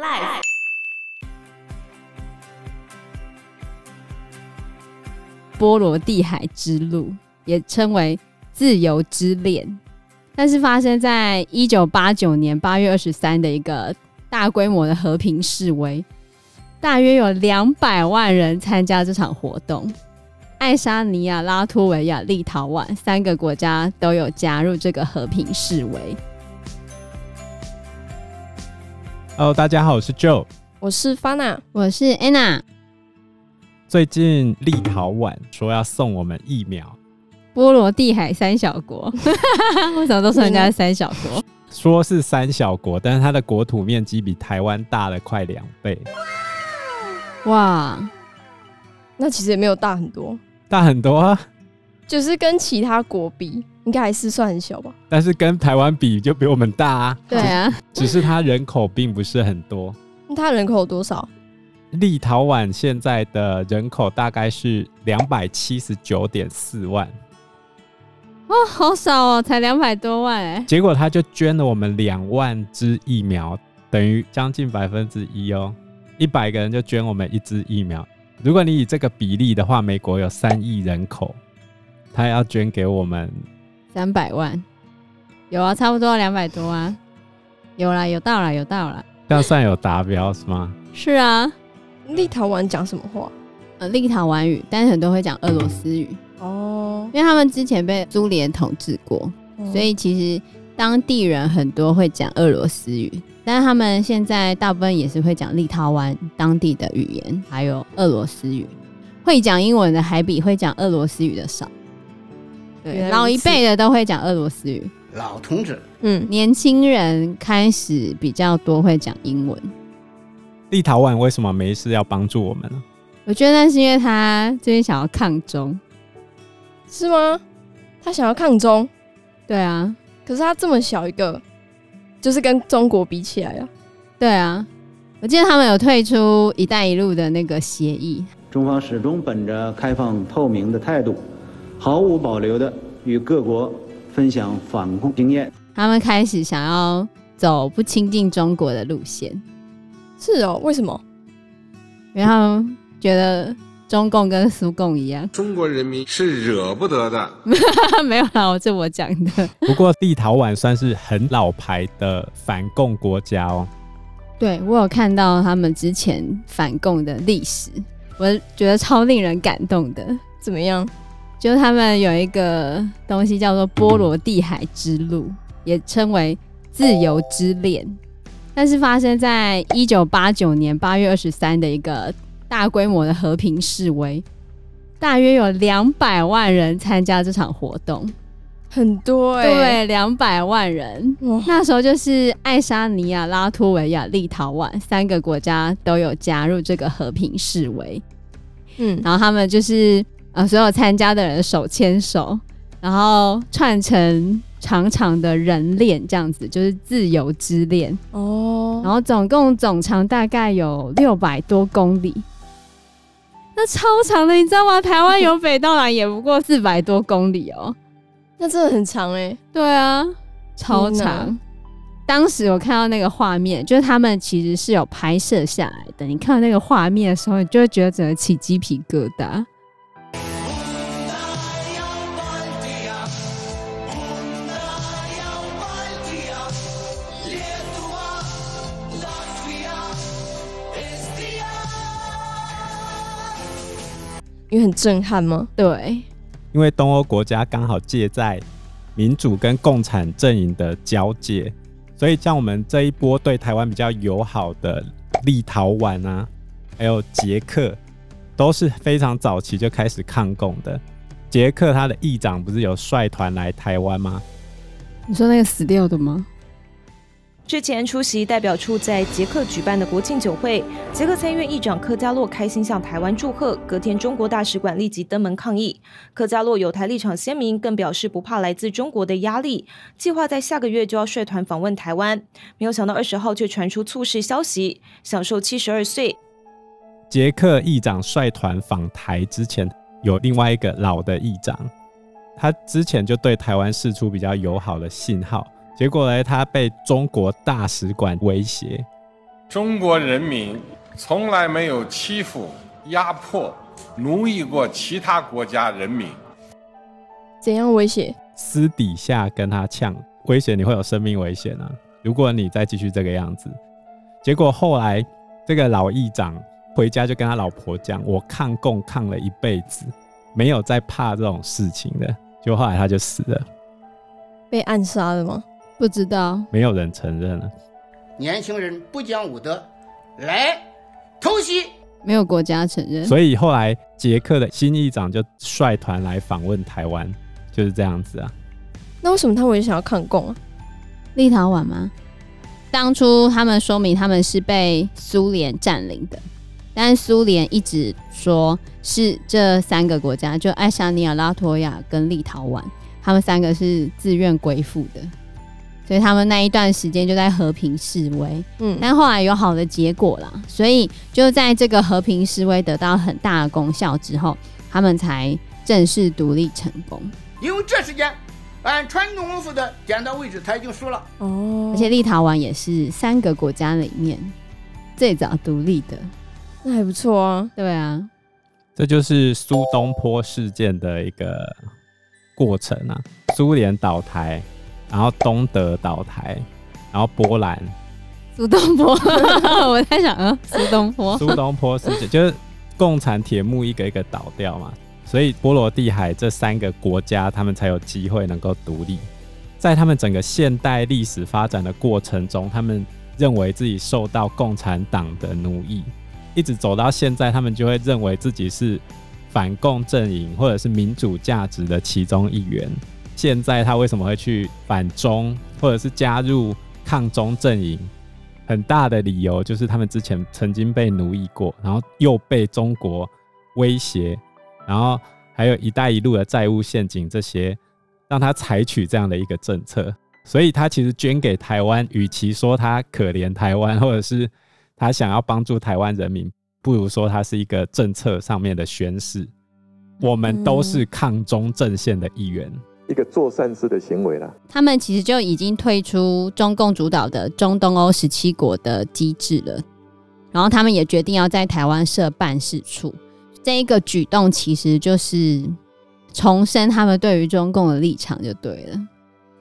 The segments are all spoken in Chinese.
Life 波罗的海之路也称为自由之恋，但是发生在一九八九年八月二十三的一个大规模的和平示威，大约有两百万人参加这场活动。爱沙尼亚、拉脱维亚、立陶宛三个国家都有加入这个和平示威。Hello，大家好，我是 Joe，我是 Fana，我是 Anna。最近立陶宛说要送我们疫苗，波罗的海三小国，为什么都说人家是三小国？说是三小国，但是它的国土面积比台湾大了快两倍。哇，那其实也没有大很多。大很多啊，就是跟其他国比，应该还是算很小吧。但是跟台湾比，就比我们大啊。对啊，只是它人口并不是很多。那它人口有多少？立陶宛现在的人口大概是两百七十九点四万。哦，好少哦，才两百多万哎。结果他就捐了我们两万支疫苗，等于将近百分之一哦。一百个人就捐我们一支疫苗。如果你以这个比例的话，美国有三亿人口，他要捐给我们三百万，有啊，差不多两百多啊，有啦，有到了，有到了，这样算有达标是吗？是啊，立陶宛讲什么话？呃，立陶宛语，但是很多会讲俄罗斯语哦，因为他们之前被苏联统治过，哦，所以其实当地人很多会讲俄罗斯语。但是他们现在大部分也是会讲立陶宛当地的语言，还有俄罗斯语。会讲英文的还比会讲俄罗斯语的少。对，老一辈的都会讲俄罗斯语。老同志，嗯，年轻人开始比较多会讲英文。立陶宛为什么没事要帮助我们呢？我觉得那是因为他最近想要抗中，是吗？他想要抗中？对啊，可是他这么小一个。就是跟中国比起来啊，对啊，我记得他们有退出“一带一路”的那个协议。中方始终本着开放透明的态度，毫无保留的与各国分享反共经验。他们开始想要走不亲近中国的路线。是哦，为什么？因为他们觉得中共跟苏共一样，中国人民是惹不得的。没有啦，这我讲的。不过立陶宛算是很老牌的反共国家哦。对，我有看到他们之前反共的历史，我觉得超令人感动的。怎么样？就是他们有一个东西叫做波罗的海之路，也称为自由之恋，但是发生在一九八九年八月二十三的一个大规模的和平示威。大约有两百万人参加这场活动，很多哎、欸，对，两百万人。那时候就是爱沙尼亚、拉脱维亚、立陶宛三个国家都有加入这个和平示威。嗯，然后他们就是呃，所有参加的人手牵手，然后串成长长的人链，这样子就是自由之恋哦。然后总共总长大概有六百多公里。那超长的，你知道吗？台湾由北到南也不过四百多公里哦、喔，那真的很长哎、欸。对啊，超长。当时我看到那个画面，就是他们其实是有拍摄下来的。你看到那个画面的时候，你就会觉得整个起鸡皮疙瘩。因为很震撼吗？对，因为东欧国家刚好借在民主跟共产阵营的交界，所以像我们这一波对台湾比较友好的立陶宛啊，还有捷克，都是非常早期就开始抗共的。捷克他的议长不是有率团来台湾吗？你说那个死掉的吗？之前出席代表处在捷克举办的国庆酒会，捷克参议院议长科加洛开心向台湾祝贺。隔天，中国大使馆立即登门抗议。科加洛有台立场鲜明，更表示不怕来自中国的压力，计划在下个月就要率团访问台湾。没有想到二十号却传出猝逝消息，享寿七十二岁。捷克议长率团访台之前，有另外一个老的议长，他之前就对台湾释出比较友好的信号。结果呢，他被中国大使馆威胁，中国人民从来没有欺负、压迫、奴役过其他国家人民。怎样威胁？私底下跟他呛，威胁你会有生命危险啊！如果你再继续这个样子，结果后来这个老议长回家就跟他老婆讲：“我抗共抗了一辈子，没有再怕这种事情的。”就后来他就死了，被暗杀了吗？不知道，没有人承认了。年轻人不讲武德，来偷袭，没有国家承认。所以后来捷克的新议长就率团来访问台湾，就是这样子啊。那为什么他会想要抗共啊？立陶宛吗？当初他们说明他们是被苏联占领的，但苏联一直说是这三个国家，就爱沙尼亚、拉脱维亚跟立陶宛，他们三个是自愿归附的，所以他们那一段时间就在和平示威。嗯，但后来有好的结果啦，所以就在这个和平示威得到很大的功效之后，他们才正式独立成功。因为这时间。按传统功夫的点到为止，他已经输了。哦，而且立陶宛也是三个国家里面最早独立的，那还不错啊。对啊，这就是苏东坡事件的一个过程啊。苏联倒台，然后东德倒台，然后波兰。苏东坡，我在想啊，苏东坡，苏东坡事件就是共产铁幕一个一个倒掉嘛。所以波罗的海这三个国家，他们才有机会能够独立。在他们整个现代历史发展的过程中，他们认为自己受到共产党的奴役，一直走到现在，他们就会认为自己是反共阵营或者是民主价值的其中一员。现在他为什么会去反中，或者是加入抗中阵营？很大的理由就是他们之前曾经被奴役过，然后又被中国威胁。然后还有“一带一路”的债务陷阱，这些让他采取这样的一个政策，所以他其实捐给台湾，与其说他可怜台湾，或者是他想要帮助台湾人民，不如说他是一个政策上面的宣示。我们都是抗中阵线的一员，一个做善事的行为了。他们其实就已经退出中共主导的中东欧十七国的机制了，然后他们也决定要在台湾设办事处。这一个举动其实就是重申他们对于中共的立场就对了。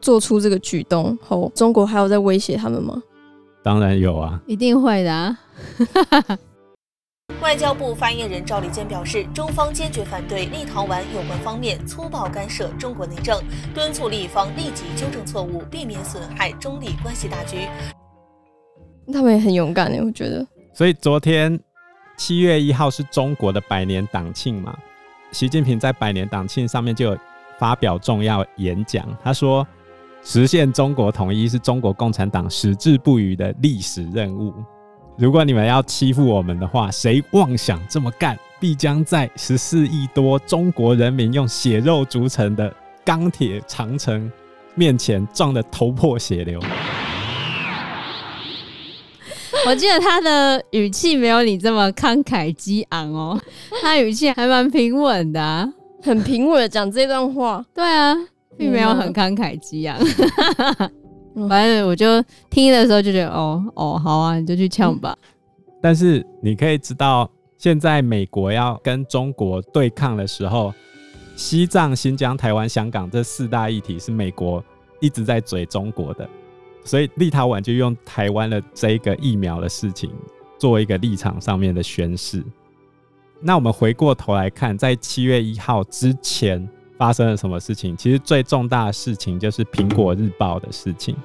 做出这个举动后，中国还有在威胁他们吗？当然有啊，一定会的啊。外交部发言人赵立坚表示，中方坚决反对立陶宛有关方面粗暴干涉中国内政，敦促立方立即纠正错误，避免损害中立关系大局。他们也很勇敢呢，我觉得。所以昨天。七月一号是中国的百年党庆嘛？习近平在百年党庆上面就有发表重要演讲。他说：“实现中国统一是中国共产党矢志不渝的历史任务。如果你们要欺负我们的话，谁妄想这么干，必将在十四亿多中国人民用血肉筑成的钢铁长城面前撞得头破血流。”我记得他的语气没有你这么慷慨激昂哦，他语气还蛮平稳的，啊，很平稳的讲这段话。对啊，并没有很慷慨激昂。反正我就听的时候就觉得，哦哦，好啊，你就去呛吧。但是你可以知道，现在美国要跟中国对抗的时候，西藏、新疆、台湾、香港这四大议题是美国一直在嘴中国的。所以立陶宛就用台湾的这个疫苗的事情做一个立场上面的宣示。那我们回过头来看，在七月一号之前发生了什么事情？其实最重大的事情就是《苹果日报》的事情。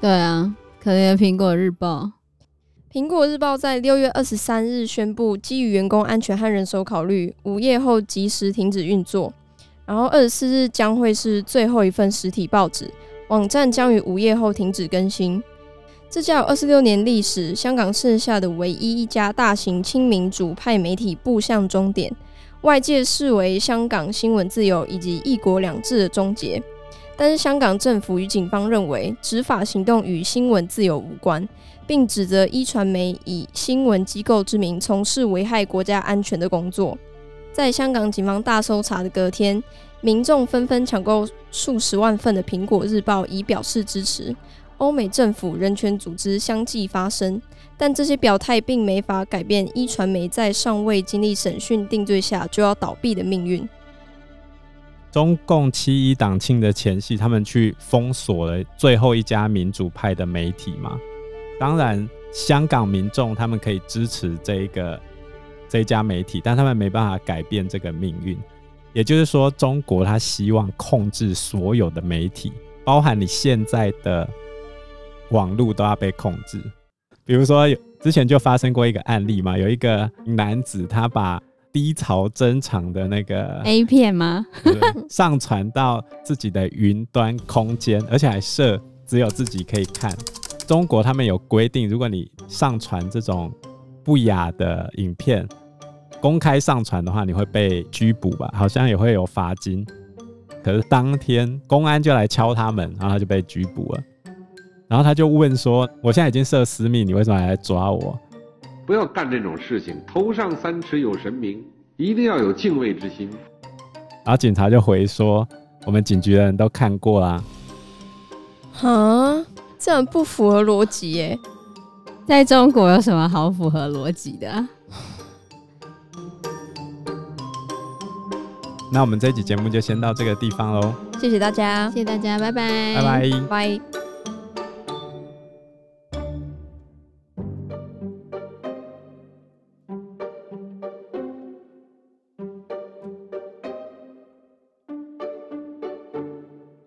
对啊，可怜的《苹果日报》。《苹果日报》在六月二十三日宣布，基于员工安全和人手考虑，午夜后及时停止运作。然后二十四日将会是最后一份实体报纸。网站将于午夜后停止更新。这家有二十六年历史、香港剩下的唯一一家大型亲民主派媒体步向终点，外界视为香港新闻自由以及一国两制的终结。但是香港政府与警方认为执法行动与新闻自由无关，并指责壹传媒以新闻机构之名从事危害国家安全的工作。在香港警方大搜查的隔天，民众纷纷抢购数十万份的《苹果日报》，以表示支持。欧美政府、人权组织相继发声，但这些表态并没法改变一传媒在尚未经历审讯定罪下就要倒闭的命运。中共七一党庆的前夕，他们去封锁了最后一家民主派的媒体嘛。当然，香港民众他们可以支持这一个这一家媒体，但他们没办法改变这个命运。也就是说，中国他希望控制所有的媒体，包含你现在的网络都要被控制。比如说，之前就发生过一个案例嘛，有一个男子他把低潮珍藏的那个 A 片吗？上传到自己的云端空间，而且还设只有自己可以看。中国他们有规定，如果你上传这种不雅的影片，公开上传的话，你会被拘捕吧？好像也会有罚金。可是当天公安就来敲他们，然后他就被拘捕了。然后他就问说：“我现在已经设私密，你为什么还来抓我？”不要干这种事情，头上三尺有神明，一定要有敬畏之心。然后警察就回说：“我们警局的人都看过啦。”啊，这很不符合逻辑耶！在中国有什么好符合逻辑的？那我们这一集节目就先到这个地方喽。谢谢大家，谢谢大家，拜拜，拜拜，拜。